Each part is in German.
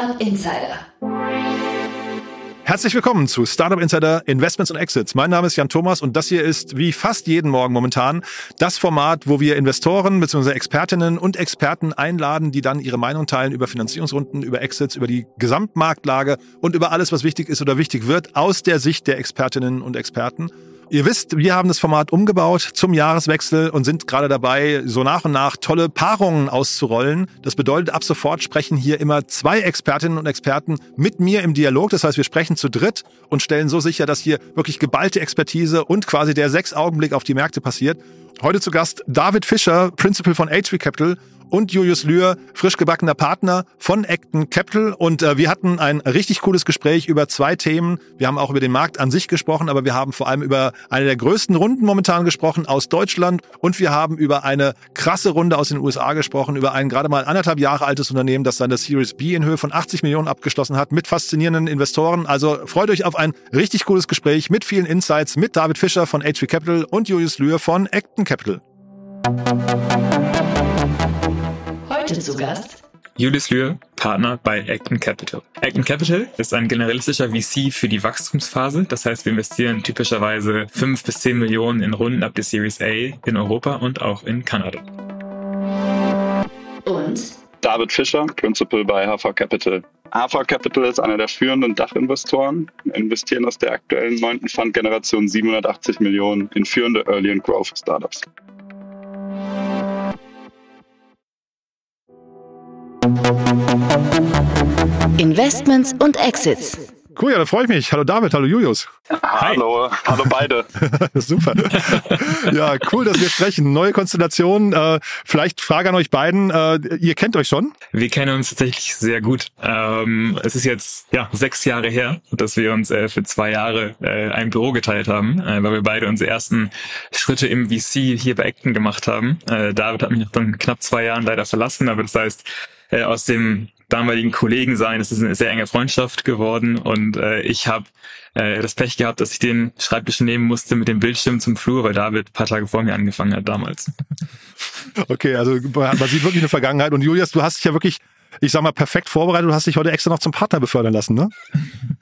Startup Insider. Herzlich willkommen zu Startup Insider Investments und Exits. Mein Name ist Jan Thomas und das hier ist wie fast jeden Morgen momentan das Format, wo wir Investoren bzw. Expertinnen und Experten einladen, die dann ihre Meinung teilen über Finanzierungsrunden, über Exits, über die Gesamtmarktlage und über alles, was wichtig ist oder wichtig wird aus der Sicht der Expertinnen und Experten. Ihr wisst, wir haben das Format umgebaut zum Jahreswechsel und sind gerade dabei, so nach und nach tolle Paarungen auszurollen. Das bedeutet, ab sofort sprechen hier immer zwei Expertinnen und Experten mit mir im Dialog. Das heißt, wir sprechen zu dritt und stellen so sicher, dass hier wirklich geballte Expertise und quasi der sechs Augenblick auf die Märkte passiert. Heute zu Gast David Fischer, Principal von H3 Capital und Julius Lühr, frisch gebackener Partner von Acton Capital. Und äh, wir hatten ein richtig cooles Gespräch über zwei Themen. Wir haben auch über den Markt an sich gesprochen, aber wir haben vor allem über eine der größten Runden momentan gesprochen aus Deutschland und wir haben über eine krasse Runde aus den USA gesprochen, über ein gerade mal anderthalb Jahre altes Unternehmen, das seine Series B in Höhe von 80 Millionen abgeschlossen hat, mit faszinierenden Investoren. Also freut euch auf ein richtig cooles Gespräch mit vielen Insights mit David Fischer von H3 Capital und Julius Lühr von Acton Capital. Heute zu Gast Julius Lühr, Partner bei Acton Capital. Acton Capital ist ein generalistischer VC für die Wachstumsphase. Das heißt, wir investieren typischerweise 5 bis 10 Millionen in Runden ab der Series A in Europa und auch in Kanada. und David Fischer, Principal bei HV Capital. HV Capital ist einer der führenden Dachinvestoren, Wir investieren aus der aktuellen neunten Fund-Generation 780 Millionen in führende Early and Growth Startups. Investments und Exits. Cool, ja, da freue ich mich. Hallo David, hallo Julius. Hallo, hallo beide. Super. Ja, cool, dass wir sprechen. Neue Konstellation. Äh, vielleicht Frage an euch beiden. Äh, ihr kennt euch schon? Wir kennen uns tatsächlich sehr gut. Ähm, es ist jetzt ja sechs Jahre her, dass wir uns äh, für zwei Jahre äh, ein Büro geteilt haben, äh, weil wir beide unsere ersten Schritte im VC hier bei Acton gemacht haben. Äh, David hat mich nach dann knapp zwei Jahren leider verlassen, aber das heißt, äh, aus dem damaligen Kollegen sein, es ist eine sehr enge Freundschaft geworden und äh, ich habe äh, das Pech gehabt, dass ich den Schreibtisch nehmen musste mit dem Bildschirm zum Flur, weil David ein paar Tage vor mir angefangen hat damals. Okay, also man sieht wirklich eine Vergangenheit. Und Julius, du hast dich ja wirklich, ich sag mal, perfekt vorbereitet. Du hast dich heute extra noch zum Partner befördern lassen, ne?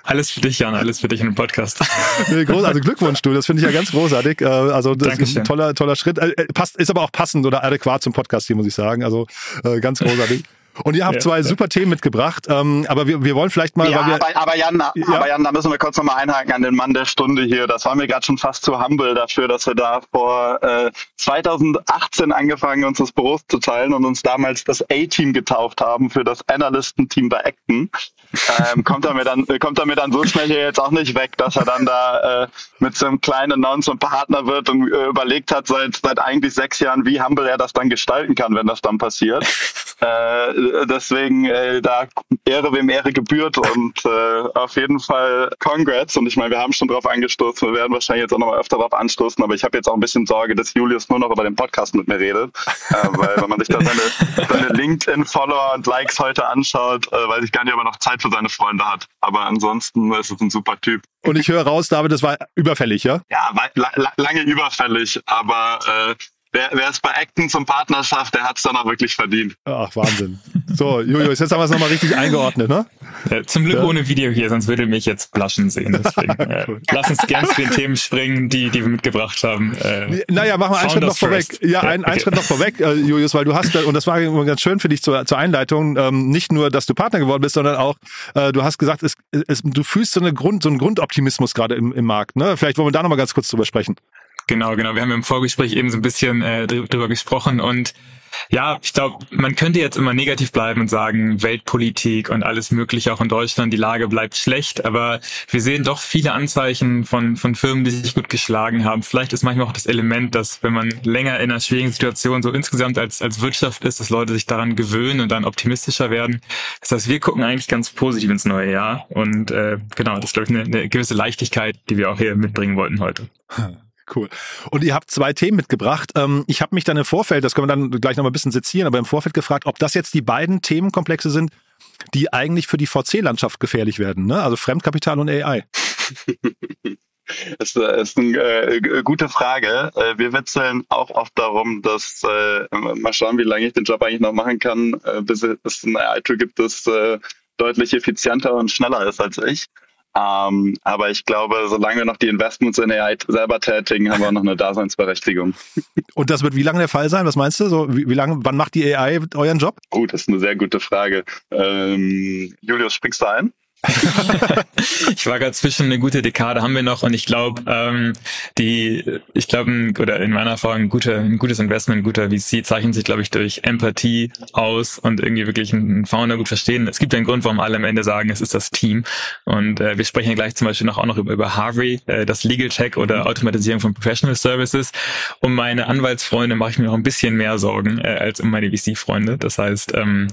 Alles für dich, Jan, alles für dich in dem Podcast. Nee, groß, also Glückwunsch, du. Das finde ich ja ganz großartig. Äh, Also das ist Dankeschön. ein toller, toller Schritt. Äh, passt, ist aber auch passend oder adäquat zum Podcast hier, muss ich sagen. Also äh, ganz großartig. Und ihr habt Ja. zwei super Themen mitgebracht. Ähm, aber wir, wir wollen vielleicht mal, Ja, weil wir, aber, aber, Jan, aber Jan, da müssen wir kurz nochmal einhaken an den Mann der Stunde hier. Das war mir gerade schon fast zu humble dafür, dass wir da vor äh, 2018 angefangen, uns das Büro zu teilen und uns damals das A-Team getauft haben für das Analysten-Team bei Acton. Ähm, kommt er mir dann kommt er mir dann so schnell hier jetzt auch nicht weg, dass er dann da äh, mit so einem kleinen Announcement Partner wird und äh, überlegt hat seit seit eigentlich sechs Jahren, wie humble er das dann gestalten kann, wenn das dann passiert. Äh, deswegen äh, da Ehre wem Ehre gebührt und äh, auf jeden Fall Congrats. Und ich meine, wir haben schon drauf angestoßen, wir werden wahrscheinlich jetzt auch noch mal öfter drauf anstoßen, aber ich habe jetzt auch ein bisschen Sorge, dass Julius nur noch über den Podcast mit mir redet. Äh, weil wenn man sich da seine, seine LinkedIn-Follower und Likes heute anschaut, äh, weiß ich gar nicht, ob er noch Zeit für seine Freunde hat. Aber ansonsten ist es ein super Typ. und ich höre raus, David, das war überfällig, ja? Ja, lange überfällig, aber äh, wer, wer es bei Acton zum Partner schafft, der hat es dann auch wirklich verdient. Ach, Wahnsinn. So, Julius, jetzt haben wir es nochmal richtig eingeordnet, ne? Äh, zum Glück Ja. ohne Video hier, sonst würde mich jetzt blaschen sehen. Deswegen, äh, lass uns gerne zu den Themen springen, die, die wir mitgebracht haben. Äh, Naja, machen wir einen Schritt noch vorweg. first. Ja, ein, okay. einen Schritt noch vorweg, äh, Julius, weil du hast, und das war ganz schön für dich zur, zur Einleitung, ähm, nicht nur, dass du Partner geworden bist, sondern auch, äh, du hast gesagt, es, es, du fühlst so, eine Grund, so einen Grundoptimismus gerade im, im Markt. Ne? Vielleicht wollen wir da nochmal ganz kurz drüber sprechen. Genau, genau. Wir haben im Vorgespräch eben so ein bisschen äh, drü- drüber gesprochen und ja, ich glaube, man könnte jetzt immer negativ bleiben und sagen, Weltpolitik und alles Mögliche auch in Deutschland, die Lage bleibt schlecht, aber wir sehen doch viele Anzeichen von, von Firmen, die sich gut geschlagen haben. Vielleicht ist manchmal auch das Element, dass wenn man länger in einer schwierigen Situation so insgesamt als, als Wirtschaft ist, dass Leute sich daran gewöhnen und dann optimistischer werden. Das heißt, wir gucken eigentlich ganz positiv ins neue Jahr und äh, genau, das ist, glaube ich, eine, eine gewisse Leichtigkeit, die wir auch hier mitbringen wollten heute. Cool. Und ihr habt zwei Themen mitgebracht. Ähm, ich habe mich dann im Vorfeld, das können wir dann gleich noch mal ein bisschen sezieren, aber im Vorfeld gefragt, ob das jetzt die beiden Themenkomplexe sind, die eigentlich für die VC-Landschaft gefährlich werden. Ne? Also Fremdkapital und AI. Das ist eine äh, gute Frage. Äh, wir witzeln auch oft darum, dass äh, mal schauen, wie lange ich den Job eigentlich noch machen kann, äh, bis es ein AI-Tool gibt, das äh, deutlich effizienter und schneller ist als ich. Ähm, aber ich glaube, solange wir noch die Investments in AI selber tätigen, haben wir noch eine Daseinsberechtigung. Und das wird wie lange der Fall sein? Was meinst du? So, wie, wie lange, wann macht die AI euren Job? Oh, das ist eine sehr gute Frage. Ähm, Julius, springst du ein? ich war gerade zwischen eine gute Dekade haben wir noch und ich glaube, ähm, die, ich glaube, oder in meiner Erfahrung ein, guter, ein gutes Investment, ein guter VC zeichnet sich, glaube ich, durch Empathie aus und irgendwie wirklich einen Founder gut verstehen. Es gibt einen Grund, warum alle am Ende sagen, es ist das Team. Und äh, wir sprechen ja gleich zum Beispiel noch auch noch über, über Harvey, äh, das Legal Check oder Automatisierung von Professional Services. Um meine Anwaltsfreunde mache ich mir noch ein bisschen mehr Sorgen äh, als um meine VC-Freunde. Das heißt, ähm,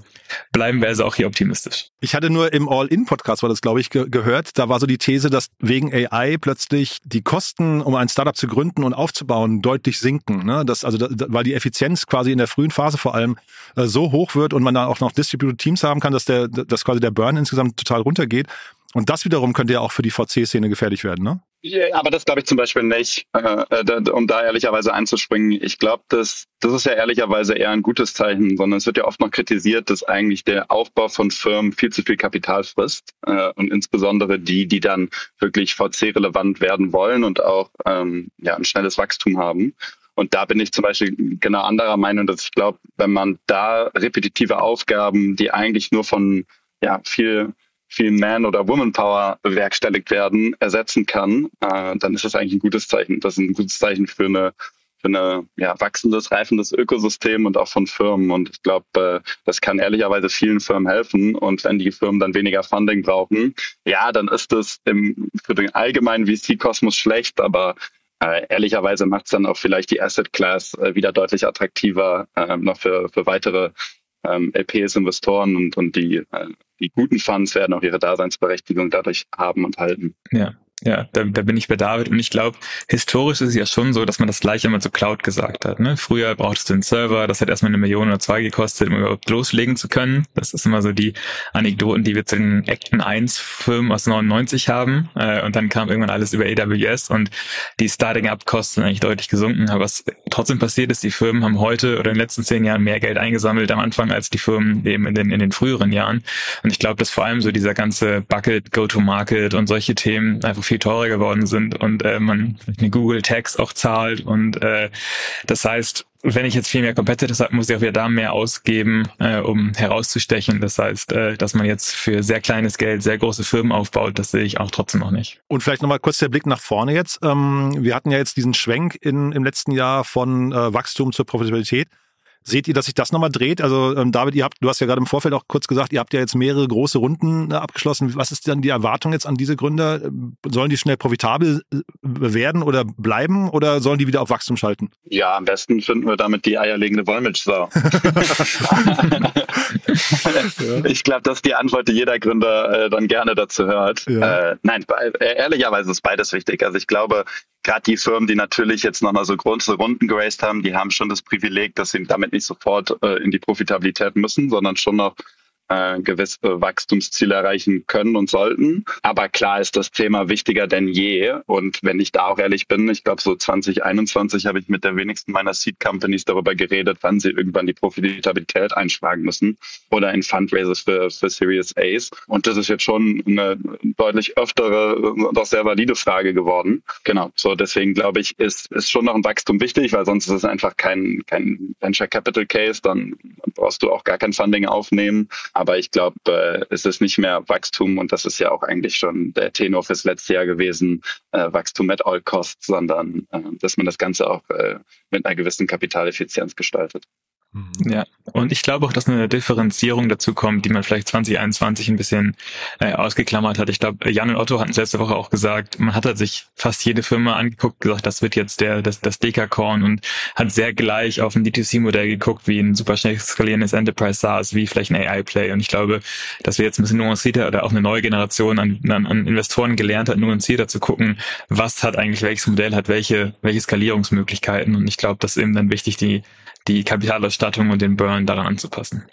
bleiben wir also auch hier optimistisch. Ich hatte nur im All-In-Podcast Podcast war das, glaube ich, ge gehört. Da war so die These, dass wegen AI plötzlich die Kosten, um ein Startup zu gründen und aufzubauen, deutlich sinken. Ne? Das, also, da, weil die Effizienz quasi in der frühen Phase vor allem äh, so hoch wird und man da auch noch Distributed Teams haben kann, dass der, dass quasi der Burn insgesamt total runtergeht. Und das wiederum könnte ja auch für die VC-Szene gefährlich werden, ne? Aber das glaube ich zum Beispiel nicht, äh, äh um da ehrlicherweise einzuspringen. Ich glaube, das, das ist ja ehrlicherweise eher ein gutes Zeichen, sondern es wird ja oft noch kritisiert, dass eigentlich der Aufbau von Firmen viel zu viel Kapital frisst äh, und insbesondere die, die dann wirklich VC-relevant werden wollen und auch ähm, ja, ein schnelles Wachstum haben. Und da bin ich zum Beispiel genau anderer Meinung, dass ich glaube, wenn man da repetitive Aufgaben, die eigentlich nur von ja, viel viel Man- oder Woman-Power bewerkstelligt werden, ersetzen kann, äh, dann ist das eigentlich ein gutes Zeichen. Das ist ein gutes Zeichen für eine für eine ja, wachsendes, reifendes Ökosystem und auch von Firmen. Und ich glaube, äh, das kann ehrlicherweise vielen Firmen helfen. Und wenn die Firmen dann weniger Funding brauchen, ja, dann ist das im, für den allgemeinen VC-Kosmos schlecht, aber äh, ehrlicherweise macht es dann auch vielleicht die Asset Class äh, wieder deutlich attraktiver äh, noch für, für weitere ähm, LPs, Investoren und, und die, äh, die guten Funds werden auch ihre Daseinsberechtigung dadurch haben und halten. Ja. Ja, da, da bin ich bei David und ich glaube, historisch ist es ja schon so, dass man das gleiche immer zu Cloud gesagt hat. Ne? Früher brauchtest du einen Server, das hat erstmal eine Million oder zwei gekostet, um überhaupt loslegen zu können. Das ist immer so die Anekdoten, die wir zu den Acton 1 Firmen aus 99 haben. Äh, und dann kam irgendwann alles über AWS und die Starting-Up-Kosten eigentlich deutlich gesunken. Aber was trotzdem passiert ist, die Firmen haben heute oder in den letzten zehn Jahren mehr Geld eingesammelt am Anfang als die Firmen eben in den, in den früheren Jahren. Und ich glaube, dass vor allem so dieser ganze Bucket, Go-to-Market und solche Themen einfach viel teurer geworden sind und äh, man eine Google Tax auch zahlt und äh, das heißt, wenn ich jetzt viel mehr Competitors habe, muss ich auch wieder da mehr ausgeben, äh, um herauszustechen. Das heißt, äh, dass man jetzt für sehr kleines Geld sehr große Firmen aufbaut, das sehe ich auch trotzdem noch nicht. Und vielleicht nochmal kurz der Blick nach vorne jetzt. Ähm, wir hatten ja jetzt diesen Schwenk in, im letzten Jahr von äh, Wachstum zur Profitabilität. Seht ihr, dass sich das nochmal dreht? Also ähm, David, ihr habt, du hast ja gerade im Vorfeld auch kurz gesagt, ihr habt ja jetzt mehrere große Runden äh, abgeschlossen. Was ist denn die Erwartung jetzt an diese Gründer? Sollen die schnell profitabel äh, werden oder bleiben oder sollen die wieder auf Wachstum schalten? Ja, am besten finden wir damit die eierlegende Wollmilchsau. ich glaube, das ist die Antwort, die jeder Gründer äh, dann gerne dazu hört. Ja. Äh, nein, äh, ehrlicherweise ist beides wichtig. Also ich glaube, gerade die Firmen, die natürlich jetzt nochmal so große Runden geraced haben, die haben schon das Privileg, dass sie damit nicht sofort äh, in die Profitabilität müssen, sondern schon noch äh, gewisse Wachstumsziele erreichen können und sollten. Aber klar ist das Thema wichtiger denn je. Und wenn ich da auch ehrlich bin, ich glaube, so 2021 habe ich mit der wenigsten meiner Seed Companies darüber geredet, wann sie irgendwann die Profitabilität einschlagen müssen oder in Fundraisers für, für Series A's. Und das ist jetzt schon eine deutlich öftere, doch sehr valide Frage geworden. Genau. So deswegen glaube ich, ist, ist schon noch ein Wachstum wichtig, weil sonst ist es einfach kein, kein Venture Capital Case. Dann brauchst du auch gar kein Funding aufnehmen. Aber ich glaube, äh, es ist nicht mehr Wachstum und das ist ja auch eigentlich schon der Tenor fürs letzte Jahr gewesen, äh, Wachstum at all costs, sondern äh, dass man das Ganze auch äh, mit einer gewissen Kapitaleffizienz gestaltet. Mhm. Ja, und ich glaube auch, dass eine Differenzierung dazu kommt, die man vielleicht 2021 ein bisschen äh, ausgeklammert hat. Ich glaube, Jan und Otto hatten es letzte Woche auch gesagt, man hat halt sich fast jede Firma angeguckt, gesagt, das wird jetzt der das, das Dekakorn und hat sehr gleich auf ein D2C-Modell geguckt, wie ein super schnell skalierendes Enterprise SaaS, wie vielleicht ein AI-Play. Und ich glaube, dass wir jetzt ein bisschen nuancierter oder auch eine neue Generation an, an, an Investoren gelernt hat, nuancierter zu gucken, was hat eigentlich welches Modell hat welche welche Skalierungsmöglichkeiten. Und ich glaube, das ist eben dann wichtig, die die Kapitalausstattung und den Burn daran anzupassen.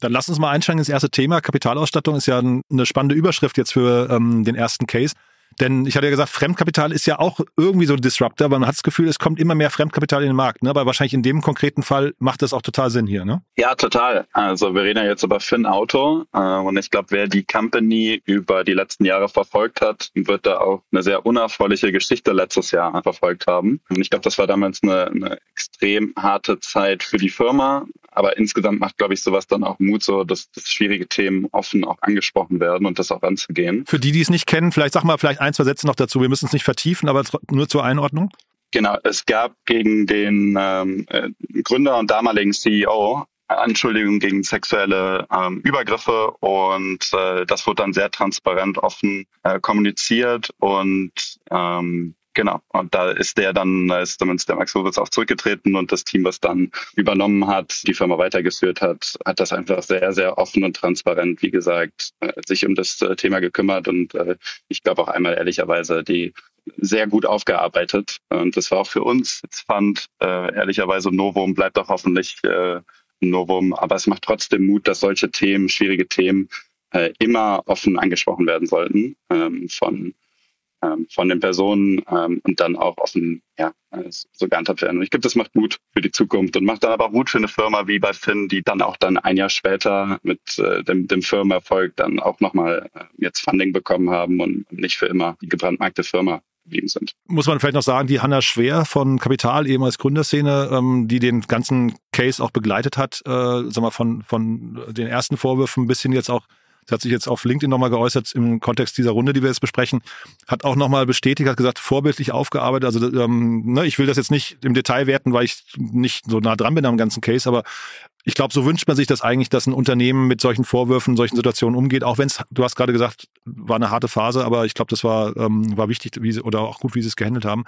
Dann lass uns mal einsteigen ins erste Thema. Kapitalausstattung ist ja eine spannende Überschrift jetzt für ähm, den ersten Case. Denn ich hatte ja gesagt, Fremdkapital ist ja auch irgendwie so ein Disruptor, aber man hat das Gefühl, es kommt immer mehr Fremdkapital in den Markt. Ne? Aber wahrscheinlich in dem konkreten Fall macht das auch total Sinn hier, ne? Ja, total. Also wir reden ja jetzt über Finn Auto äh, und ich glaube, wer die Company über die letzten Jahre verfolgt hat, wird da auch eine sehr unerfreuliche Geschichte letztes Jahr verfolgt haben. Und ich glaube, das war damals eine, eine extrem harte Zeit für die Firma. Aber insgesamt macht, glaube ich, sowas dann auch Mut, so dass, dass schwierige Themen offen auch angesprochen werden und das auch anzugehen. Für die, die es nicht kennen, vielleicht sag mal vielleicht ein, zwei Sätze noch dazu. Wir müssen es nicht vertiefen, aber nur zur Einordnung. Genau, es gab gegen den ähm, äh, Gründer und damaligen CEO Anschuldigungen gegen sexuelle ähm, Übergriffe und äh, das wurde dann sehr transparent offen äh, kommuniziert und ähm, Genau. Und da ist der dann, da ist zumindest der Max Howitz auch zurückgetreten und das Team, was dann übernommen hat, die Firma weitergeführt hat, hat das einfach sehr, sehr offen und transparent, wie gesagt, äh, sich um das äh, Thema gekümmert und äh, ich glaube auch einmal ehrlicherweise die sehr gut aufgearbeitet. Und das war auch für uns jetzt fand, äh, ehrlicherweise Novum bleibt auch hoffentlich äh, Novum, aber es macht trotzdem Mut, dass solche Themen, schwierige Themen, immer offen angesprochen werden sollten ähm, von ähm, von den Personen ähm, und dann auch offen ja, so gehandhabt werden. Und ich glaube, das macht Mut für die Zukunft und macht dann aber Mut für eine Firma wie bei Finn, die dann auch dann ein Jahr später mit äh, dem, dem Firmenerfolg dann auch nochmal äh, jetzt Funding bekommen haben und nicht für immer die gebrandmarkte Firma sind. Muss man vielleicht noch sagen, die Hanna Schwer von Kapital, ehemals Gründerszene, ähm, die den ganzen Case auch begleitet hat, äh, sag mal, von, von den ersten Vorwürfen bis hin jetzt auch Sie hat sich jetzt auf LinkedIn nochmal geäußert im Kontext dieser Runde, die wir jetzt besprechen, hat auch nochmal bestätigt, hat gesagt, vorbildlich aufgearbeitet. Also ähm, ne, ich will das jetzt nicht im Detail werten, weil ich nicht so nah dran bin am ganzen Case, aber ich glaube, so wünscht man sich das eigentlich, dass ein Unternehmen mit solchen Vorwürfen, solchen Situationen umgeht. Auch wenn es, du hast gerade gesagt, war eine harte Phase, aber ich glaube, das war, ähm, war wichtig wie sie, oder auch gut, wie sie es gehandelt haben.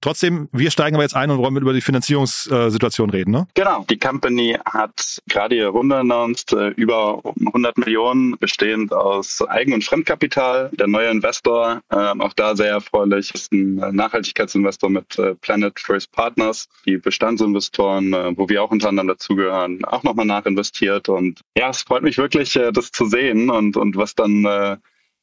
Trotzdem, wir steigen aber jetzt ein und wollen mit über die Finanzierungssituation reden, ne? Genau. Die Company hat gerade ihre Runde announced, äh, über 100 Millionen, bestehend aus Eigen- und Fremdkapital. Der neue Investor, äh, auch da sehr erfreulich, ist ein Nachhaltigkeitsinvestor mit äh, Planet First Partners, die Bestandsinvestoren, wo wir auch unter anderem dazugehören, auch nochmal nachinvestiert. Und ja, es freut mich wirklich, das zu sehen und, und was dann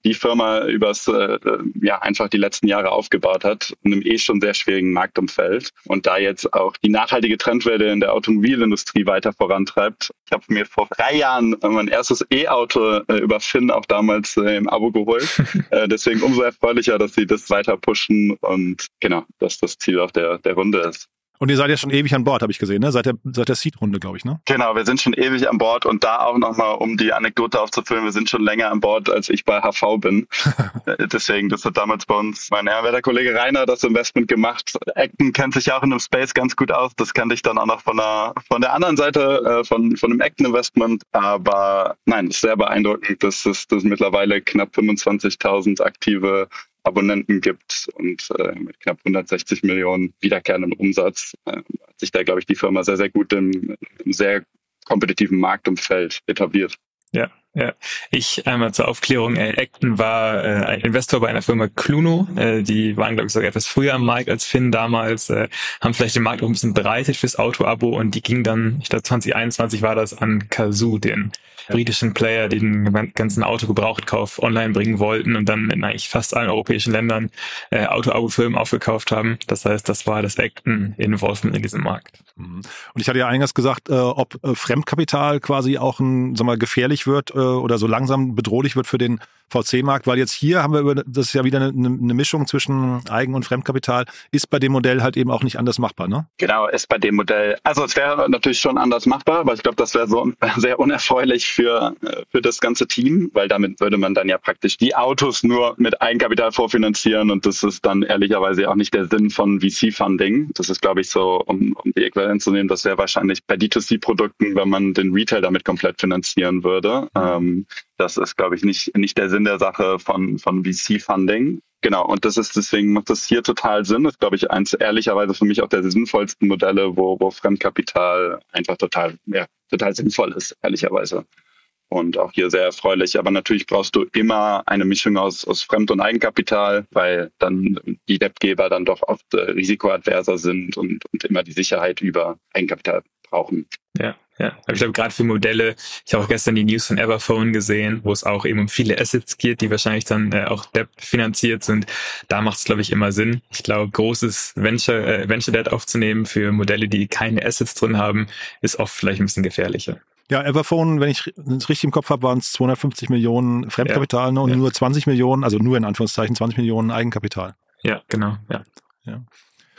die Firma übers äh, ja einfach die letzten Jahre aufgebaut hat, in einem eh schon sehr schwierigen Marktumfeld und da jetzt auch die nachhaltige Trendwelle in der Automobilindustrie weiter vorantreibt. Ich habe mir vor drei Jahren mein erstes E-Auto äh, über Finn auch damals äh, im Abo geholt. äh, deswegen umso erfreulicher, dass sie das weiter pushen und genau, dass das Ziel auch der, der Runde ist. Und ihr seid ja schon ewig an Bord, habe ich gesehen, ne? Seit der, seit der Seed-Runde, glaube ich, ne? Genau, wir sind schon ewig an Bord und da auch nochmal, um die Anekdote aufzufüllen, wir sind schon länger an Bord, als ich bei HV bin. Deswegen, das hat damals bei uns mein Ehrenwerter Kollege Rainer das Investment gemacht. Acton kennt sich ja auch in dem Space ganz gut aus. Das kannte ich dann auch noch von der, von der anderen Seite, äh, von, von dem Acton Investment. Aber nein, ist sehr beeindruckend, dass es dass mittlerweile knapp 25.000 aktive Abonnenten gibt und äh, mit knapp 160 Millionen wiederkehrendem Umsatz äh, hat sich da, glaube ich, die Firma sehr, sehr gut im, im sehr kompetitiven Marktumfeld etabliert. Ja, ja. Ich einmal zur Aufklärung, äh, Acton war äh, ein Investor bei einer Firma Cluno. Äh, die waren, glaube ich, sogar etwas früher am Markt als Finn damals, äh, haben vielleicht den Markt auch ein bisschen bereitet fürs Auto-Abo und die ging dann, ich glaube 2021 war das, an Kazoo, den britischen Player, die den ganzen Autogebrauchtkauf online bringen wollten und dann in eigentlich fast allen europäischen Ländern äh, Auto-Abo-Firmen aufgekauft haben. Das heißt, das war das Acton-Involvement in diesem Markt. Mhm. Und ich hatte ja eingangs gesagt, äh, ob äh, Fremdkapital quasi auch ein, sag mal, gefährlich wird äh, oder so langsam bedrohlich wird für den VC-Markt, weil jetzt hier haben wir über, das ist ja wieder eine, eine Mischung zwischen Eigen- und Fremdkapital, ist bei dem Modell halt eben auch nicht anders machbar, ne? Genau, ist bei dem Modell, also es wäre natürlich schon anders machbar, aber ich glaube, das wäre so sehr unerfreulich für, für das ganze Team, weil damit würde man dann ja praktisch die Autos nur mit Eigenkapital vorfinanzieren und das ist dann ehrlicherweise auch nicht der Sinn von VC-Funding. Das ist, glaube ich, so, um, um die Äquivalenz zu nehmen, das wäre wahrscheinlich bei D2C-Produkten, wenn man den Retail damit komplett finanzieren würde. Mhm. Ähm, das ist, glaube ich, nicht, nicht der Sinn der Sache von, von VC-Funding. Genau, und das ist deswegen macht das hier total Sinn. Das ist, glaube ich, eins ehrlicherweise für mich auch der sinnvollsten Modelle, wo, wo Fremdkapital einfach total, ja, total sinnvoll ist, ehrlicherweise. Und auch hier sehr erfreulich. Aber natürlich brauchst du immer eine Mischung aus, aus Fremd- und Eigenkapital, weil dann die Debtgeber dann doch oft äh, risikoadverser sind und, und immer die Sicherheit über Eigenkapital brauchen. Ja, ja. Aber ich glaube, gerade für Modelle, ich habe auch gestern die News von Everphone gesehen, wo es auch eben um viele Assets geht, die wahrscheinlich dann äh, auch Debt finanziert sind. Da macht es, glaube ich, immer Sinn. Ich glaube, großes Venture, äh, Venture Debt aufzunehmen für Modelle, die keine Assets drin haben, ist oft vielleicht ein bisschen gefährlicher. Ja, Everphone, wenn ich es richtig im Kopf habe, waren es 250 Millionen Fremdkapital ja, und ja. nur 20 Millionen, also nur in Anführungszeichen 20 Millionen Eigenkapital. Ja, genau, ja. ja.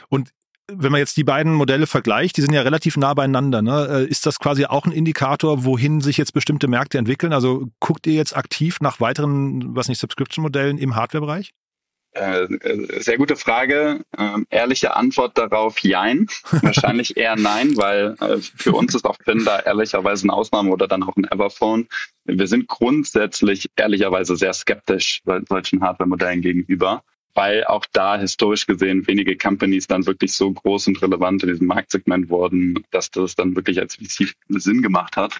Und wenn man jetzt die beiden Modelle vergleicht, die sind ja relativ nah beieinander, ne? Äh, ist das quasi auch ein Indikator, wohin sich jetzt bestimmte Märkte entwickeln? Also guckt ihr jetzt aktiv nach weiteren, was nicht, Subscription-Modellen im Hardware-Bereich? Äh, äh, sehr gute Frage. Ähm, ehrliche Antwort darauf, jein. Wahrscheinlich eher nein, weil äh, für uns ist auch Finn da ehrlicherweise eine Ausnahme oder dann auch ein Everphone. Wir sind grundsätzlich ehrlicherweise sehr skeptisch solchen Hardware-Modellen gegenüber weil auch da historisch gesehen wenige Companies dann wirklich so groß und relevant in diesem Marktsegment wurden, dass das dann wirklich als VC Sinn gemacht hat.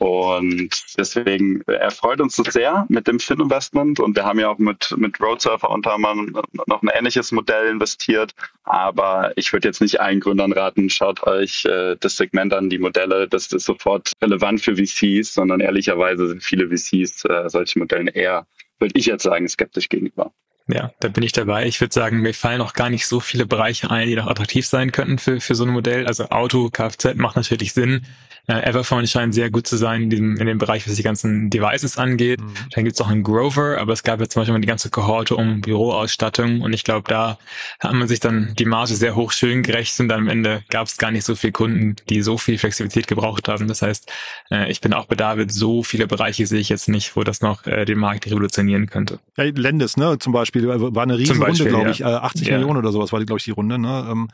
Und deswegen erfreut uns das sehr mit dem Fin-Investment. Und wir haben ja auch mit, mit Roadsurfer unter anderem noch ein ähnliches Modell investiert. Aber ich würde jetzt nicht allen Gründern raten, schaut euch äh, das Segment an, die Modelle. Das ist sofort relevant für VCs, sondern ehrlicherweise sind viele VCs äh, solchen Modellen eher, würde ich jetzt sagen, skeptisch gegenüber. Ja, da bin ich dabei. Ich würde sagen, mir fallen auch gar nicht so viele Bereiche ein, die noch attraktiv sein könnten für, für so ein Modell. Also Auto, Kfz macht natürlich Sinn. Äh, Everphone scheint sehr gut zu sein in, diesem, in dem Bereich, was die ganzen Devices angeht. Mhm. Dann gibt's auch einen Grover, aber es gab ja zum Beispiel mal die ganze Kohorte um Büroausstattung und ich glaube, da hat man sich dann die Marge sehr hoch schön gerechnet und am Ende gab es gar nicht so viele Kunden, die so viel Flexibilität gebraucht haben. Das heißt, äh, ich bin auch bei David, so viele Bereiche sehe ich jetzt nicht, wo das noch äh, den Markt revolutionieren könnte. Ja, Lendes, ne, zum Beispiel, war eine riesen Runde, glaube ich, ja. 80 ja. Millionen oder sowas war die, glaube ich, die Runde, ne. Ähm,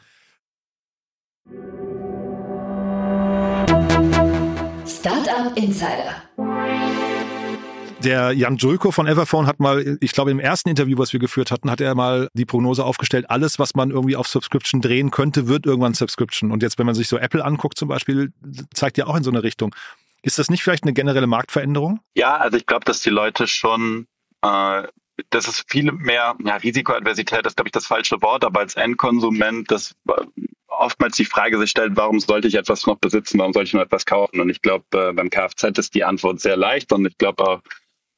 Startup Insider. Der Jan Julko von Everphone hat mal, ich glaube im ersten Interview, was wir geführt hatten, hat er mal die Prognose aufgestellt, alles, was man irgendwie auf Subscription drehen könnte, wird irgendwann Subscription. Und jetzt, wenn man sich so Apple anguckt zum Beispiel, zeigt ja auch in so eine Richtung. Ist das nicht vielleicht eine generelle Marktveränderung? Ja, also ich glaube, dass die Leute schon äh, das ist viel mehr, ja, Risikoadversität ist, glaube ich, das falsche Wort, aber als Endkonsument, das oftmals die Frage sich stellt, warum sollte ich etwas noch besitzen, warum sollte ich noch etwas kaufen? Und ich glaube, äh, beim Kfz ist die Antwort sehr leicht und ich glaube auch,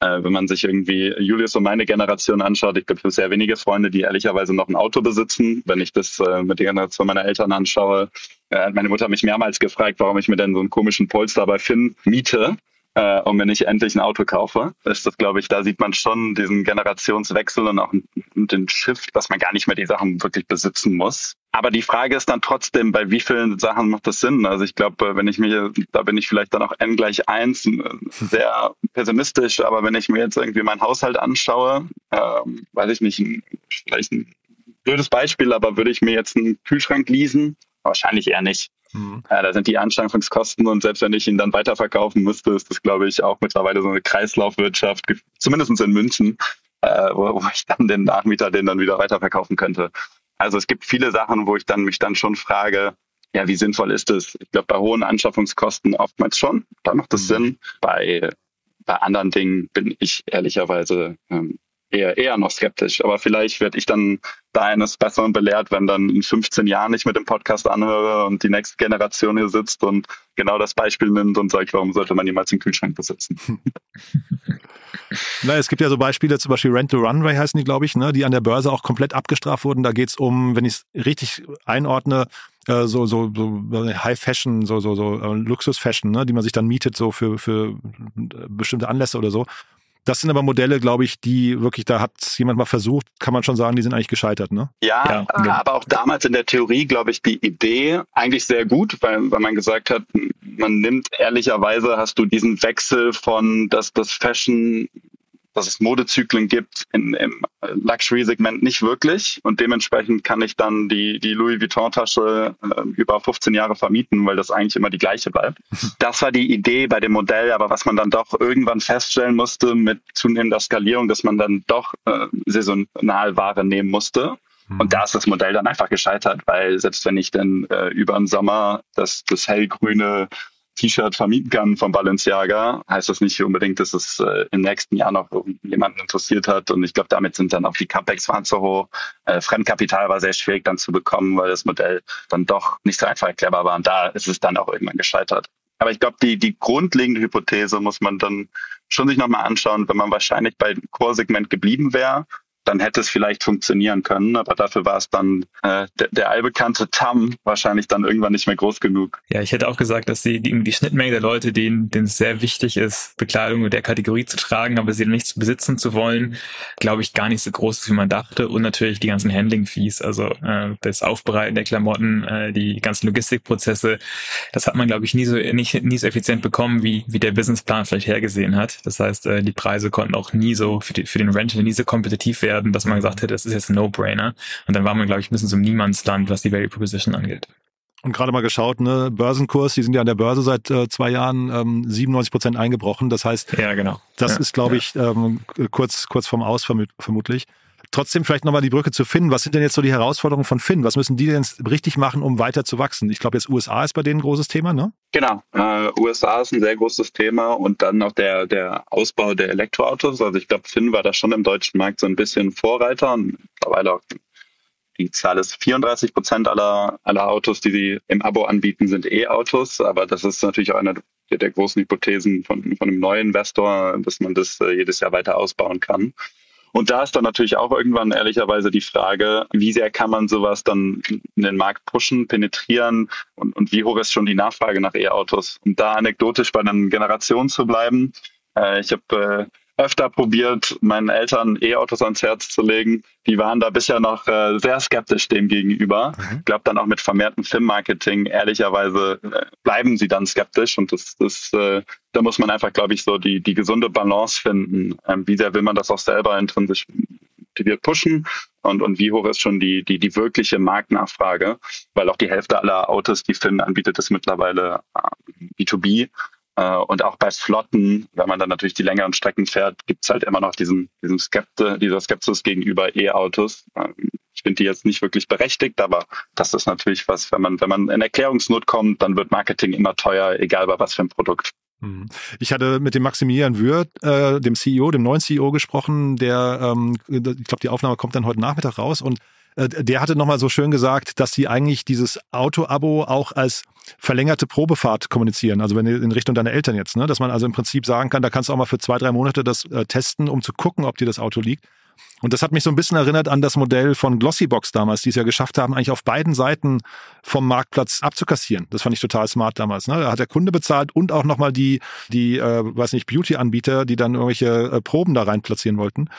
äh, wenn man sich irgendwie Julius und meine Generation anschaut, ich glaube, für sehr wenige Freunde, die ehrlicherweise noch ein Auto besitzen. Wenn ich das äh, mit der Generation meiner Eltern anschaue, hat meine Mutter mich mehrmals gefragt, warum ich mir denn so einen komischen Polster bei Finn miete äh, und wenn ich endlich ein Auto kaufe, ist das, glaube ich, da sieht man schon diesen Generationswechsel und auch den Shift, dass man gar nicht mehr die Sachen wirklich besitzen muss. Aber die Frage ist dann trotzdem, bei wie vielen Sachen macht das Sinn? Also ich glaube, wenn ich mir, da bin ich vielleicht dann auch n gleich eins sehr pessimistisch, aber wenn ich mir jetzt irgendwie meinen Haushalt anschaue, ähm, weiß ich nicht, vielleicht ein blödes Beispiel, aber würde ich mir jetzt einen Kühlschrank leasen? Wahrscheinlich eher nicht. Mhm. Ja, da sind die Anschaffungskosten und selbst wenn ich ihn dann weiterverkaufen müsste, ist das, glaube ich, auch mittlerweile so eine Kreislaufwirtschaft, zumindest in München, äh, wo, wo ich dann den Nachmieter den dann wieder weiterverkaufen könnte. Also es gibt viele Sachen, wo ich dann mich dann schon frage, ja, wie sinnvoll ist es? Ich glaube, bei hohen Anschaffungskosten oftmals schon, da macht es mhm. Sinn. Bei, bei anderen Dingen bin ich ehrlicherweise ähm, eher, eher noch skeptisch. Aber vielleicht werde ich dann da eines Besseren belehrt, wenn dann in 15 Jahren ich mit dem Podcast anhöre und die nächste Generation hier sitzt und genau das Beispiel nimmt und sagt, warum sollte man niemals den Kühlschrank besitzen? Na, es gibt ja so Beispiele, zum Beispiel Rent to Runway heißen die, glaube ich, ne, die an der Börse auch komplett abgestraft wurden. Da geht es um, wenn ich es richtig einordne, äh, so, so, so High Fashion, so, so, so äh, Luxus Fashion, ne, die man sich dann mietet, so für, für bestimmte Anlässe oder so. Das sind aber Modelle, glaube ich, die wirklich, da hat jemand mal versucht, kann man schon sagen, die sind eigentlich gescheitert, ne? Ja, ja genau. aber auch damals in der Theorie, glaube ich, die Idee eigentlich sehr gut, weil, weil man gesagt hat, man nimmt ehrlicherweise, hast du diesen Wechsel von, dass das Fashion dass es Modezyklen gibt in, im Luxury-Segment nicht wirklich. Und dementsprechend kann ich dann die, die Louis Vuitton-Tasche äh, über 15 Jahre vermieten, weil das eigentlich immer die gleiche bleibt. Das war die Idee bei dem Modell, aber was man dann doch irgendwann feststellen musste mit zunehmender Skalierung, dass man dann doch äh, saisonal Ware nehmen musste. Und mhm. da ist das Modell dann einfach gescheitert, weil selbst wenn ich dann äh, über den Sommer das, das hellgrüne T-Shirt vermieten kann von Balenciaga, heißt das nicht unbedingt, dass es äh, im nächsten Jahr noch jemanden interessiert hat. Und ich glaube, damit sind dann auch die Capex waren zu hoch. Äh, Fremdkapital war sehr schwierig dann zu bekommen, weil das Modell dann doch nicht so einfach erklärbar war. Und da ist es dann auch irgendwann gescheitert. Aber ich glaube, die, die grundlegende Hypothese muss man dann schon sich nochmal anschauen, wenn man wahrscheinlich bei Core-Segment geblieben wäre dann hätte es vielleicht funktionieren können, aber dafür war es dann äh, der, der allbekannte Tam wahrscheinlich dann irgendwann nicht mehr groß genug. Ja, ich hätte auch gesagt, dass die, die, die Schnittmenge der Leute, denen, denen es sehr wichtig ist, Bekleidung der Kategorie zu tragen, aber sie nicht besitzen zu wollen, glaube ich, gar nicht so groß ist, wie man dachte. Und natürlich die ganzen Handling-Fees, also äh, das Aufbereiten der Klamotten, äh, die ganzen Logistikprozesse, das hat man, glaube ich, nie so nicht nie so effizient bekommen, wie, wie der Businessplan vielleicht hergesehen hat. Das heißt, äh, die Preise konnten auch nie so für, die, für den Rental nie so kompetitiv werden werden, dass man gesagt hätte, das ist jetzt ein No-Brainer. Und dann war man, glaube ich, ein bisschen so im Niemandsland, was die Value Proposition angeht. Und gerade mal geschaut, ne, Börsenkurs, die sind ja an der Börse seit äh, zwei Jahren ähm, 97 Prozent eingebrochen. Das heißt, ja, genau. das ja, ist, glaube ja. ich, ähm, kurz, kurz vorm Aus vermutlich. Trotzdem vielleicht nochmal die Brücke zu Finn. Was sind denn jetzt so die Herausforderungen von Finn? Was müssen die denn richtig machen, um weiter zu wachsen? Ich glaube, jetzt USA ist bei denen ein großes Thema, ne? Genau. Äh, USA ist ein sehr großes Thema und dann noch der, der Ausbau der Elektroautos. Also ich glaube, Finn war da schon im deutschen Markt so ein bisschen Vorreiter und mittlerweile auch die Zahl ist 34 Prozent aller, aller Autos, die sie im Abo anbieten, sind E-Autos. Aber das ist natürlich auch eine der großen Hypothesen von, von einem neuen Investor, dass man das äh, jedes Jahr weiter ausbauen kann. Und da ist dann natürlich auch irgendwann ehrlicherweise die Frage, wie sehr kann man sowas dann in den Markt pushen, penetrieren und, und wie hoch ist schon die Nachfrage nach E-Autos? Und da anekdotisch bei den Generationen zu bleiben. Äh, ich habe äh, öfter probiert, meinen Eltern E-Autos ans Herz zu legen. Die waren da bisher noch äh, sehr skeptisch dem gegenüber. Mhm. Ich glaube dann auch mit vermehrtem Filmmarketing, ehrlicherweise äh, bleiben sie dann skeptisch und das, das äh, da muss man einfach, glaube ich, so die, die gesunde Balance finden. Ähm, wie sehr will man das auch selber intrinsisch motiviert pushen und, und wie hoch ist schon die, die, die wirkliche Marktnachfrage, weil auch die Hälfte aller Autos, die Finn anbietet, ist mittlerweile äh, B2B äh, und auch bei Flotten, wenn man dann natürlich die längeren Strecken fährt, gibt es halt immer noch diesen, diesen Skepte, dieser Skepsis gegenüber E-Autos. Ähm, ich finde die jetzt nicht wirklich berechtigt, aber das ist natürlich was, wenn man, wenn man in Erklärungsnot kommt, dann wird Marketing immer teuer, egal bei was für ein Produkt. Mhm. Ich hatte mit dem Maximilian Würth, äh, dem CEO, dem neuen CEO gesprochen, der, ähm, ich glaube, die Aufnahme kommt dann heute Nachmittag raus und äh, der hatte nochmal so schön gesagt, dass sie eigentlich dieses Auto-Abo auch als verlängerte Probefahrt kommunizieren. Also wenn in Richtung deiner Eltern jetzt, ne? dass man also im Prinzip sagen kann, da kannst du auch mal für zwei, drei Monate das äh, testen, um zu gucken, ob dir das Auto liegt. Und das hat mich so ein bisschen erinnert an das Modell von Glossybox damals, die es ja geschafft haben, eigentlich auf beiden Seiten vom Marktplatz abzukassieren. Das fand ich total smart damals. Ne? Da hat der Kunde bezahlt und auch nochmal die, die, äh, weiß nicht, Beauty-Anbieter, die dann irgendwelche äh, Proben da rein platzieren wollten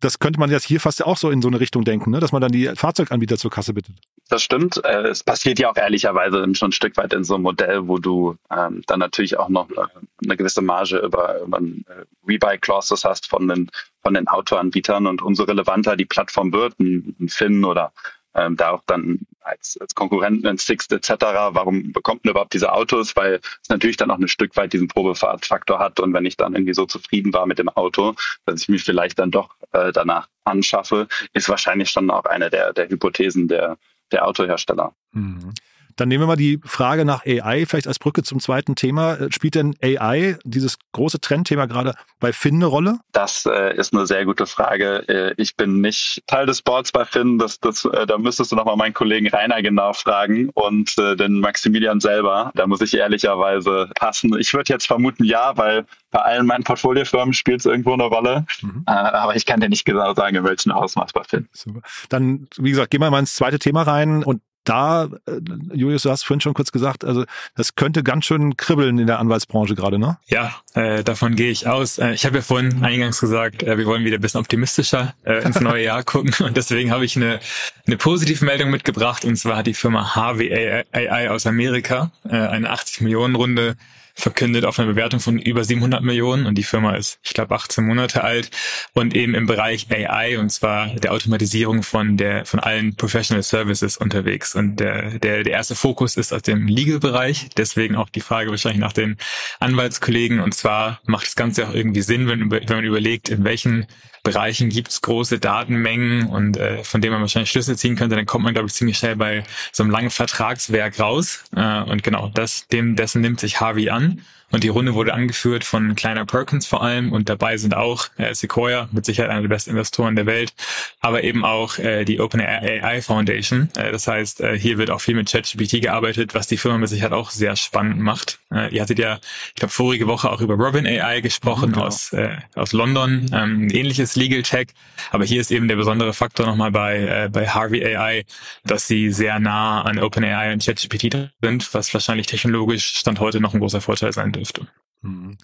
das könnte man jetzt hier fast auch so in so eine Richtung denken, ne? dass man dann die Fahrzeuganbieter zur Kasse bittet. Das stimmt. Äh, es passiert ja auch ehrlicherweise schon ein Stück weit in so einem Modell, wo du ähm, dann natürlich auch noch eine, eine gewisse Marge über, über ein äh, Rebuy-Clauses hast von den, von den Autoanbietern und umso relevanter die Plattform wird, ein, ein Finn oder ähm, da auch dann als, als Konkurrenten in Sixt etc. Warum bekommt man überhaupt diese Autos? Weil es natürlich dann auch ein Stück weit diesen Probefahrtfaktor hat und wenn ich dann irgendwie so zufrieden war mit dem Auto, dass ich mich vielleicht dann doch äh, danach anschaffe, ist wahrscheinlich schon auch eine der, der Hypothesen der, der Autohersteller. Mhm. Dann nehmen wir mal die Frage nach AI, vielleicht als Brücke zum zweiten Thema. Äh, spielt denn AI, dieses große Trendthema gerade, bei Finn eine Rolle? Das äh, ist eine sehr gute Frage. Äh, ich bin nicht Teil des Boards bei Finn. Das, das, äh, da müsstest du nochmal meinen Kollegen Rainer genau fragen und äh, den Maximilian selber. Da muss ich ehrlicherweise passen. Ich würde jetzt vermuten, ja, weil bei allen meinen Portfoliofirmen spielt es irgendwo eine Rolle. Mhm. Äh, aber ich kann dir nicht genau sagen, in welchem Ausmaß bei Finn. Super. Dann, wie gesagt, gehen wir mal ins zweite Thema rein und da, äh, Julius, du hast vorhin schon kurz gesagt, also das könnte ganz schön kribbeln in der Anwaltsbranche gerade, ne? Ja, äh, davon gehe ich aus. Äh, ich habe ja vorhin eingangs gesagt, äh, wir wollen wieder ein bisschen optimistischer äh, ins neue Jahr gucken und deswegen habe ich eine, eine positive Meldung mitgebracht und zwar hat die Firma HWAI aus Amerika äh, eine 80 Millionen Runde verkündet auf eine Bewertung von über 700 Millionen. Und die Firma ist, ich glaube, 18 Monate alt und eben im Bereich AI und zwar der Automatisierung von der von allen Professional Services unterwegs. Und der der, der erste Fokus ist auf dem Legal-Bereich, deswegen auch die Frage wahrscheinlich nach den Anwaltskollegen. Und zwar macht das Ganze auch irgendwie Sinn, wenn, wenn man überlegt, in welchen Bereichen gibt's große Datenmengen und äh, von denen man wahrscheinlich Schlüsse ziehen könnte, dann kommt man, glaube ich, ziemlich schnell bei so einem langen Vertragswerk raus. Äh, und genau, das, dem, dessen nimmt sich Harvey an. Und die Runde wurde angeführt von Kleiner Perkins vor allem und dabei sind auch äh, Sequoia, mit Sicherheit einer der besten Investoren der Welt, aber eben auch äh, die OpenAI Foundation. Äh, das heißt, äh, hier wird auch viel mit ChatGPT gearbeitet, was die Firma mit Sicherheit auch sehr spannend macht. Äh, ihr hattet ja, ich glaube, vorige Woche auch über Robin AI gesprochen genau. aus, äh, aus London, ähm, ähnliches Legal Tech. Aber hier ist eben der besondere Faktor nochmal bei, äh, bei Harvey AI, dass sie sehr nah an OpenAI und ChatGPT sind, was wahrscheinlich technologisch Stand heute noch ein großer Vorteil sein dürfte. Mhm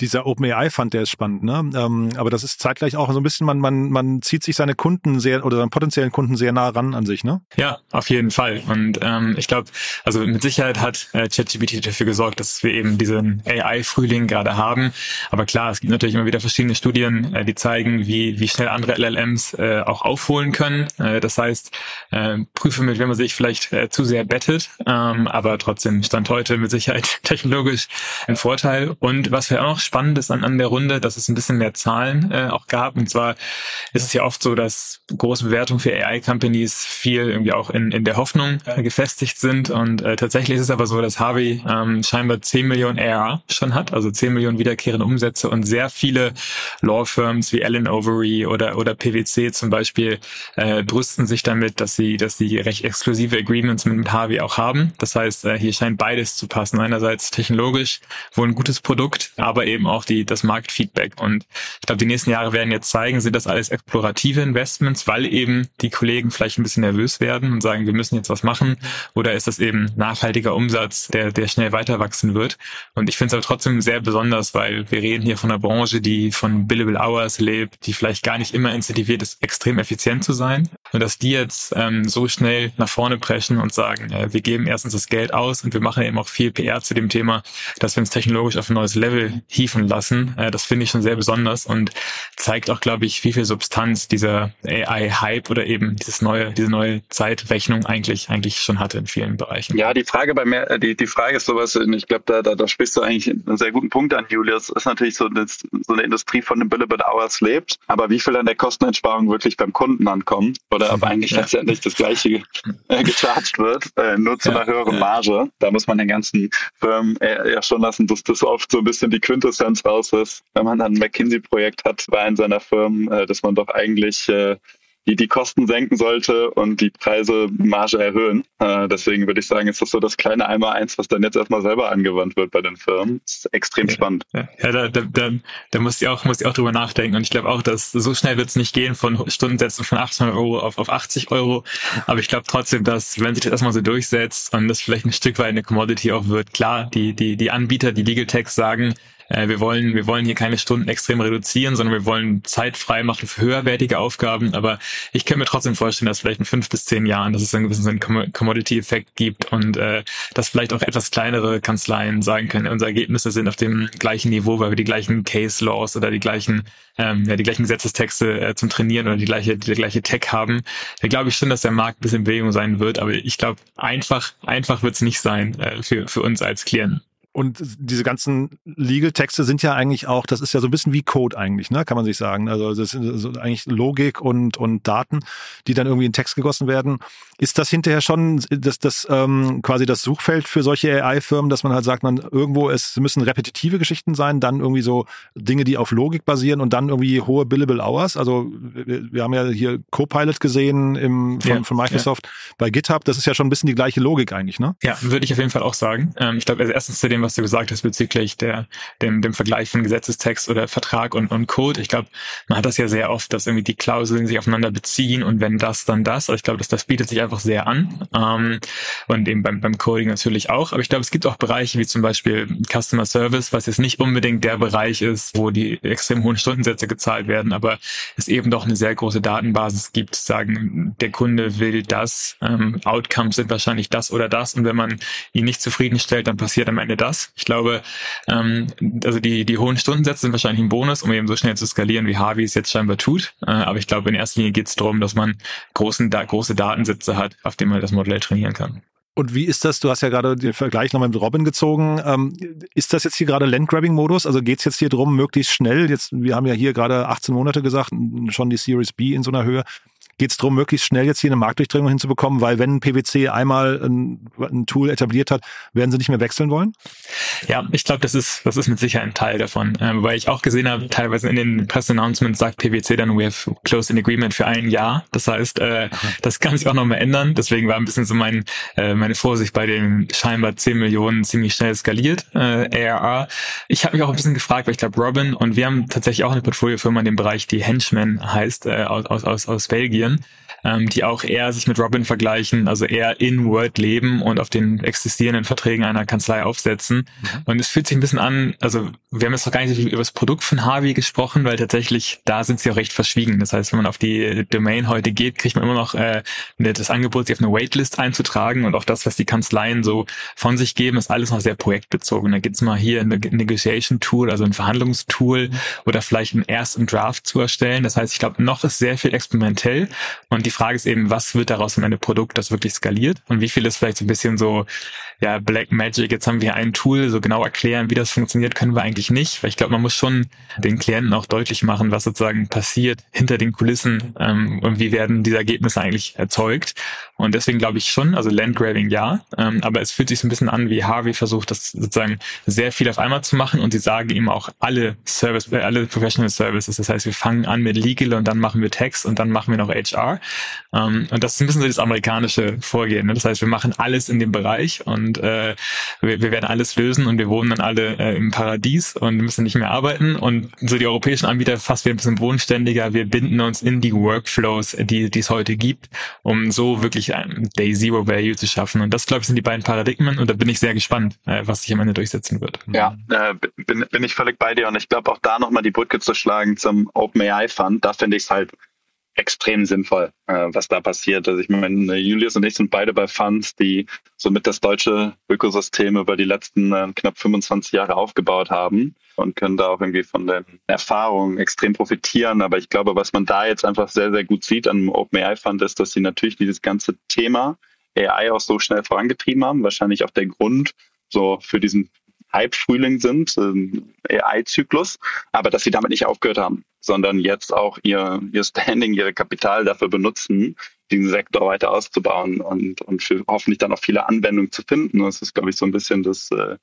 dieser OpenAI fand, der ist spannend, ne? Ähm, aber das ist zeitgleich auch so ein bisschen, man, man, man zieht sich seine Kunden sehr oder seinen potenziellen Kunden sehr nah ran an sich, ne? Ja, auf jeden Fall. Und ähm, ich glaube, also mit Sicherheit hat äh, ChatGPT dafür gesorgt, dass wir eben diesen AI-Frühling gerade haben. Aber klar, es gibt natürlich immer wieder verschiedene Studien, äh, die zeigen, wie, wie schnell andere LLMs äh, auch aufholen können. Äh, das heißt, äh, prüfe mit, wenn man sich vielleicht äh, zu sehr bettet, ähm, aber trotzdem stand heute mit Sicherheit technologisch ein Vorteil. Und was wir auch Spannendes an, an der Runde, dass es ein bisschen mehr Zahlen äh, auch gab. Und zwar ist es ja oft so, dass große Bewertungen für AI-Companies viel irgendwie auch in, in der Hoffnung äh, gefestigt sind. Und äh, tatsächlich ist es aber so, dass Harvey ähm, scheinbar 10 Millionen ARR schon hat, also 10 Millionen wiederkehrende Umsätze und sehr viele Law-Firms wie Allen Overy oder, oder PwC zum Beispiel äh, brüsten sich damit, dass sie, dass sie recht exklusive Agreements mit, mit Harvey auch haben. Das heißt, äh, hier scheint beides zu passen. Einerseits technologisch wohl ein gutes Produkt, aber eben eben auch die, das Marktfeedback. Und ich glaube, die nächsten Jahre werden jetzt zeigen, sind das alles explorative Investments, weil eben die Kollegen vielleicht ein bisschen nervös werden und sagen, wir müssen jetzt was machen. Oder ist das eben nachhaltiger Umsatz, der, der schnell weiter wachsen wird? Und ich finde es aber trotzdem sehr besonders, weil wir reden hier von einer Branche, die von Billable Hours lebt, die vielleicht gar nicht immer incentiviert ist, extrem effizient zu sein. Und dass die jetzt ähm, so schnell nach vorne preschen und sagen, äh, wir geben erstens das Geld aus und wir machen eben auch viel PR zu dem Thema, dass wir uns technologisch auf ein neues Level hieven lassen. Äh, das finde ich schon sehr besonders und zeigt auch, glaube ich, wie viel Substanz dieser AI-Hype oder eben dieses neue, diese neue Zeitrechnung eigentlich, eigentlich schon hatte in vielen Bereichen. Ja, die Frage bei mir, äh, die, die Frage ist sowas, ich glaube, da, da, da sprichst du eigentlich einen sehr guten Punkt an, Julius. Ist natürlich so, dass so eine Industrie von den Billable Hours lebt, aber wie viel an der Kosteneinsparung wirklich beim Kunden ankommt oder aber eigentlich ja. letztendlich das gleiche äh, gecharged wird, äh, nur zu ja, einer höheren ja. Marge. Da muss man den ganzen Firmen ja schon lassen, dass das oft so ein bisschen die Quintessenz raus ist, wenn man dann ein McKinsey-Projekt hat bei einem seiner Firmen, äh, dass man doch eigentlich äh, die die Kosten senken sollte und die Preise Marge erhöhen. Äh, deswegen würde ich sagen, ist das so das kleine Einmal-Eins, was dann jetzt erstmal selber angewandt wird bei den Firmen. Das ist extrem ja, spannend. Ja, ja da, da, da, da muss ich auch, muss ich auch drüber nachdenken. Und ich glaube auch, dass so schnell wird es nicht gehen von Stundensätzen von 800 Euro auf, auf 80 Euro. Aber ich glaube trotzdem, dass, wenn sich das erstmal so durchsetzt und das vielleicht ein Stück weit eine Commodity auch wird, klar, die, die, die Anbieter, die Legal Techs sagen, äh, wir wollen, wir wollen hier keine Stunden extrem reduzieren, sondern wir wollen Zeit frei machen für höherwertige Aufgaben. Aber ich kann mir trotzdem vorstellen, dass vielleicht in fünf bis zehn Jahren, dass es einen gewissen Commodity-Effekt gibt und äh, dass vielleicht auch etwas kleinere Kanzleien sagen können, unsere Ergebnisse sind auf dem gleichen Niveau, weil wir die gleichen Case Laws oder die gleichen ähm, ja, die gleichen Gesetzestexte äh, zum Trainieren oder die gleiche, die gleiche Tech haben. Da glaube ich schon, dass der Markt ein bisschen in Bewegung sein wird, aber ich glaube, einfach, einfach wird es nicht sein äh, für, für uns als Klienten. Und diese ganzen Legal-Texte sind ja eigentlich auch, das ist ja so ein bisschen wie Code eigentlich, ne, kann man sich sagen. Also das ist eigentlich Logik und, und Daten, die dann irgendwie in Text gegossen werden. Ist das hinterher schon das, das ähm, quasi das Suchfeld für solche AI-Firmen, dass man halt sagt, man irgendwo, es müssen repetitive Geschichten sein, dann irgendwie so Dinge, die auf Logik basieren und dann irgendwie hohe Billable Hours. Also wir, wir haben ja hier Copilot gesehen im, von, ja, von Microsoft ja. bei GitHub. Das ist ja schon ein bisschen die gleiche Logik eigentlich, ne? Ja, würde ich auf jeden Fall auch sagen. Ähm, ich glaube, also erstens zu dem, was du gesagt hast bezüglich der, dem, dem Vergleich von Gesetzestext oder Vertrag und, und Code. Ich glaube, man hat das ja sehr oft, dass irgendwie die Klauseln sich aufeinander beziehen und wenn das, dann das. Also ich glaube, dass das bietet sich einfach sehr an. Ähm, und eben beim, beim Coding natürlich auch. Aber ich glaube, es gibt auch Bereiche wie zum Beispiel Customer Service, was jetzt nicht unbedingt der Bereich ist, wo die extrem hohen Stundensätze gezahlt werden, aber es eben doch eine sehr große Datenbasis gibt, sagen, der Kunde will das, ähm, Outcomes sind wahrscheinlich das oder das. Und wenn man ihn nicht zufriedenstellt, dann passiert am Ende das. Ich glaube, ähm, also die, die hohen Stundensätze sind wahrscheinlich ein Bonus, um eben so schnell zu skalieren, wie Harvey es jetzt scheinbar tut. Äh, aber ich glaube, in erster Linie geht es darum, dass man großen, da, große Datensätze hat, auf denen man das Modell trainieren kann. Und wie ist das? Du hast ja gerade den Vergleich nochmal mit Robin gezogen. Ähm, ist das jetzt hier gerade Landgrabbing-Modus? Also geht es jetzt hier drum, möglichst schnell, jetzt, wir haben ja hier gerade 18 Monate gesagt, schon die Series B in so einer Höhe, geht es darum, möglichst schnell jetzt hier eine Marktdurchdringung hinzubekommen, weil wenn PwC einmal ein, ein Tool etabliert hat, werden sie nicht mehr wechseln wollen? Ja, ich glaube, das ist, das ist mit Sicherheit ein Teil davon. Äh, wobei ich auch gesehen habe, teilweise in den Press-Announcements sagt PwC dann, we have closed an agreement für ein Jahr. Das heißt, äh, das kann sich auch noch mal ändern. Deswegen war ein bisschen so mein, äh, meine Vorsicht bei den scheinbar 10 Millionen ziemlich schnell skaliert, äh, ARR. Ich habe mich auch ein bisschen gefragt, weil ich glaube, Robin und wir haben tatsächlich auch eine Portfoliofirma in dem Bereich, die Henchman heißt, äh, aus, aus, aus Belgien Medien, ähm, die auch eher sich mit Robin vergleichen, also eher in Word leben und auf den existierenden Verträgen einer Kanzlei aufsetzen. Mhm. Und es fühlt sich ein bisschen an, also wir haben jetzt noch gar nicht so viel über das Produkt von Harvey gesprochen, weil tatsächlich da sind sie auch recht verschwiegen. Das heißt, wenn man auf die Domain heute geht, kriegt man immer noch äh, das Angebot, sich auf eine Waitlist einzutragen und auch das, was die Kanzleien so von sich geben, ist alles noch sehr projektbezogen. Da gibt's mal hier ein Negotiation Tool, also ein Verhandlungstool mhm. oder vielleicht ein ersten Draft zu erstellen. Das heißt, ich glaube, noch ist sehr viel experimentell und die Frage ist eben, was wird daraus am Ende Produkt, das wirklich skaliert und wie viel ist vielleicht so ein bisschen so, ja, Black Magic, jetzt haben wir ein Tool, so genau erklären, wie das funktioniert, können wir eigentlich nicht, weil ich glaube, man muss schon den Klienten auch deutlich machen, was sozusagen passiert hinter den Kulissen ähm, und wie werden diese Ergebnisse eigentlich erzeugt. Und deswegen glaube ich schon, also Landgrabbing ja, ähm, aber es fühlt sich so ein bisschen an, wie Harvey versucht, das sozusagen sehr viel auf einmal zu machen und sie sagen ihm auch alle Service, äh, alle Professional Services. Das heißt, wir fangen an mit Legal und dann machen wir Text und dann machen wir noch. Ähm, und das ist ein bisschen so das amerikanische Vorgehen. Ne? Das heißt, wir machen alles in dem Bereich und äh, wir, wir werden alles lösen und wir wohnen dann alle äh, im Paradies und müssen nicht mehr arbeiten. Und so die europäischen Anbieter fast wieder ein bisschen bodenständiger. Wir binden uns in die Workflows, die, die es heute gibt, um so wirklich ein Day Zero Value zu schaffen. Und das, glaube ich, sind die beiden Paradigmen. Und da bin ich sehr gespannt, äh, was sich am Ende durchsetzen wird. Ja, äh, bin, bin ich völlig bei dir. Und ich glaube auch da nochmal die Brücke zu schlagen zum OpenAI Fund. Da finde ich es halt extrem sinnvoll, äh, was da passiert. Also ich meine, Julius und ich sind beide bei Funds, die somit das deutsche Ökosystem über die letzten äh, knapp 25 Jahre aufgebaut haben und können da auch irgendwie von den Erfahrungen extrem profitieren. Aber ich glaube, was man da jetzt einfach sehr, sehr gut sieht an OpenAI Fund ist, dass sie natürlich dieses ganze Thema AI auch so schnell vorangetrieben haben. Wahrscheinlich auch der Grund so für diesen Hype-Frühling sind, ähm, AI-Zyklus, aber dass sie damit nicht aufgehört haben, sondern jetzt auch ihr, ihr Standing, ihre Kapital dafür benutzen, diesen Sektor weiter auszubauen und, und für hoffentlich dann auch viele Anwendungen zu finden. Das ist, glaube ich, so ein bisschen das äh,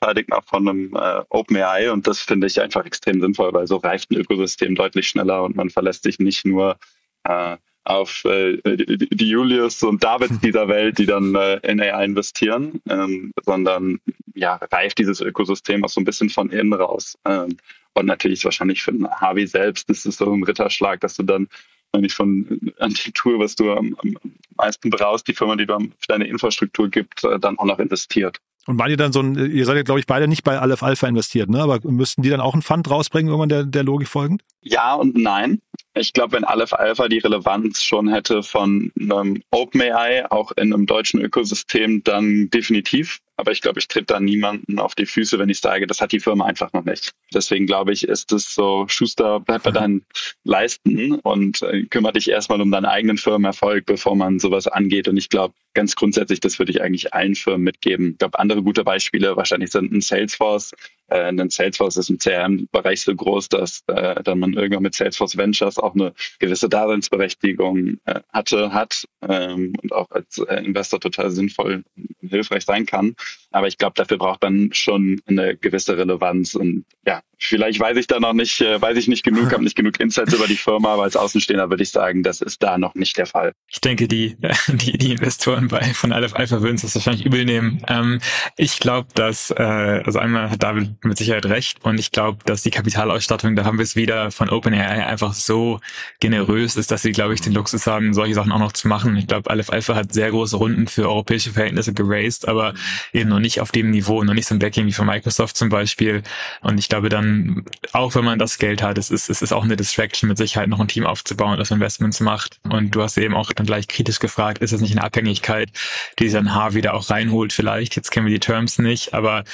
Paradigma von einem äh, OpenAI und das finde ich einfach extrem sinnvoll, weil so reift ein Ökosystem deutlich schneller und man verlässt sich nicht nur äh, auf äh, die Julius und Davids dieser Welt, die dann äh, in AI investieren, ähm, sondern ja, reift dieses Ökosystem auch so ein bisschen von innen raus. Ähm, und natürlich wahrscheinlich für den Harvey selbst ist es so ein Ritterschlag, dass du dann nicht von an die Tour, was du am, am meisten brauchst, die Firma, die du für deine Infrastruktur gibt, äh, dann auch noch investiert. Und war ihr dann so ein, ihr seid ja, glaube ich, beide nicht bei Aleph Alpha investiert, ne? Aber müssten die dann auch einen Fund rausbringen, irgendwann der, der Logik folgend? Ja und nein. Ich glaube, wenn Aleph Alpha die Relevanz schon hätte von einem OpenAI, auch in einem deutschen Ökosystem, dann definitiv. Aber ich glaube, ich tritt da niemanden auf die Füße, wenn ich sage, das hat die Firma einfach noch nicht. Deswegen glaube ich, ist es so, Schuster, bleib bei deinen Leisten und äh, kümmere dich erstmal um deinen eigenen Firmenerfolg, bevor man sowas angeht. Und ich glaube, ganz grundsätzlich, das würde ich eigentlich allen Firmen mitgeben. Ich glaube, andere gute Beispiele wahrscheinlich sind ein Salesforce. Äh, ein Salesforce ist im CRM-Bereich so groß, dass äh, dann man irgendwann mit Salesforce Ventures auch eine gewisse Daseinsberechtigung äh, hatte, hat ähm, und auch als äh, Investor total sinnvoll und hilfreich sein kann. Aber ich glaube, dafür braucht man schon eine gewisse Relevanz. Und ja, vielleicht weiß ich da noch nicht, äh, weiß ich nicht genug, habe nicht genug Insights über die Firma, aber als Außenstehender würde ich sagen, das ist da noch nicht der Fall. Ich denke, die, die, die Investoren bei von Aleph Alpha würden es wahrscheinlich übel nehmen. Ähm, ich glaube, dass, äh, also einmal hat David mit Sicherheit recht und ich glaube, dass die Kapitalausstattung, da haben wir es wieder von OpenAI einfach so generös ist, dass sie, glaube ich, den Luxus haben, solche Sachen auch noch zu machen. Ich glaube, Aleph Alpha hat sehr große Runden für europäische Verhältnisse geraced, aber eben noch nicht auf dem Niveau, noch nicht so ein Backing wie von Microsoft zum Beispiel. Und ich glaube dann, auch wenn man das Geld hat, es ist, es ist auch eine Distraction mit Sicherheit noch ein Team aufzubauen, das Investments macht. Und du hast eben auch dann gleich kritisch gefragt, ist es nicht eine Abhängigkeit, die sich dann H wieder auch reinholt vielleicht? Jetzt kennen wir die Terms nicht, aber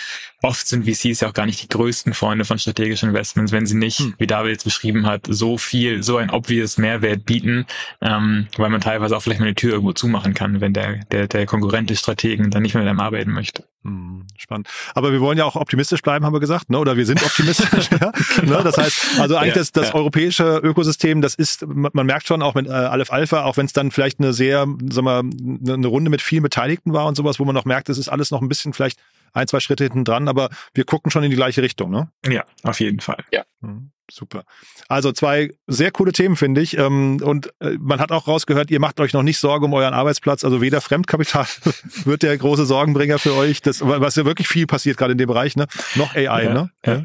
oft sind VCs ja auch gar nicht die größten Freunde von strategischen Investments, wenn sie nicht, hm. wie David jetzt beschrieben hat, so viel, so ein obvious Mehrwert bieten, ähm, weil man teilweise auch vielleicht mal eine Tür irgendwo zumachen kann, wenn der, der, der Konkurrent des Strategen dann nicht mehr mit einem arbeiten möchte. Hm, spannend. Aber wir wollen ja auch optimistisch bleiben, haben wir gesagt, ne? oder wir sind optimistisch. ja? ne? Das heißt, also eigentlich ja, das, das ja. europäische Ökosystem, das ist, man merkt schon auch mit äh, Aleph Alpha, auch wenn es dann vielleicht eine sehr, sagen wir, eine Runde mit vielen Beteiligten war und sowas, wo man noch merkt, es ist alles noch ein bisschen vielleicht ein, zwei Schritte hinten dran, aber wir gucken schon in die gleiche Richtung, ne? Ja, auf jeden Fall. Ja. Mhm. Super. Also zwei sehr coole Themen, finde ich. Ähm, und äh, man hat auch rausgehört, ihr macht euch noch nicht Sorge um euren Arbeitsplatz. Also weder Fremdkapital wird der große Sorgenbringer für euch, das, was ja wirklich viel passiert gerade in dem Bereich, ne? Noch AI, ja, ne? Ja.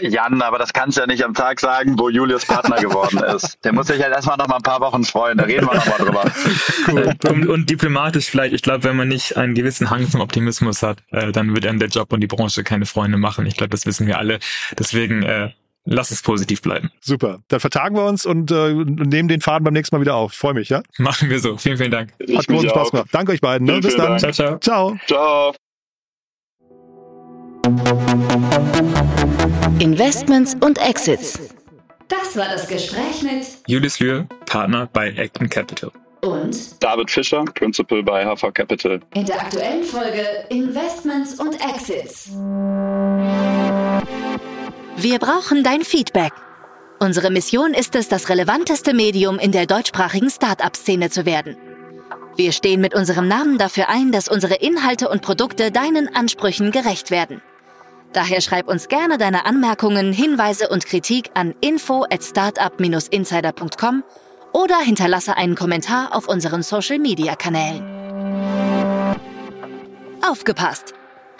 Jan, aber das kannst du ja nicht am Tag sagen, wo Julius Partner geworden ist. Der muss sich halt erstmal noch mal ein paar Wochen freuen. Da reden wir noch mal drüber. Cool. Und, und diplomatisch vielleicht, ich glaube, wenn man nicht einen gewissen Hang zum Optimismus hat, äh, dann wird einem der Job und die Branche keine Freunde machen. Ich glaube, das wissen wir alle. Deswegen äh, lass es positiv bleiben. Super. Dann vertagen wir uns und äh, nehmen den Faden beim nächsten Mal wieder auf. Freue mich, ja? Machen wir so. Vielen, vielen Dank. Hat großen Spaß gemacht. Danke euch beiden. Ne? Bis dann. Ciao, ciao. Ciao. Ciao. Investments und Exits. Das war das Gespräch mit Julius Lühr, Partner bei Acton Capital. Und David Fischer, Principal bei HV Capital. In der aktuellen Folge Investments und Exits. Wir brauchen dein Feedback. Unsere Mission ist es, das relevanteste Medium in der deutschsprachigen Start-up-Szene zu werden. Wir stehen mit unserem Namen dafür ein, dass unsere Inhalte und Produkte deinen Ansprüchen gerecht werden. Daher schreib uns gerne deine Anmerkungen, Hinweise und Kritik an info at startup-insider.com oder hinterlasse einen Kommentar auf unseren Social-Media-Kanälen. Aufgepasst!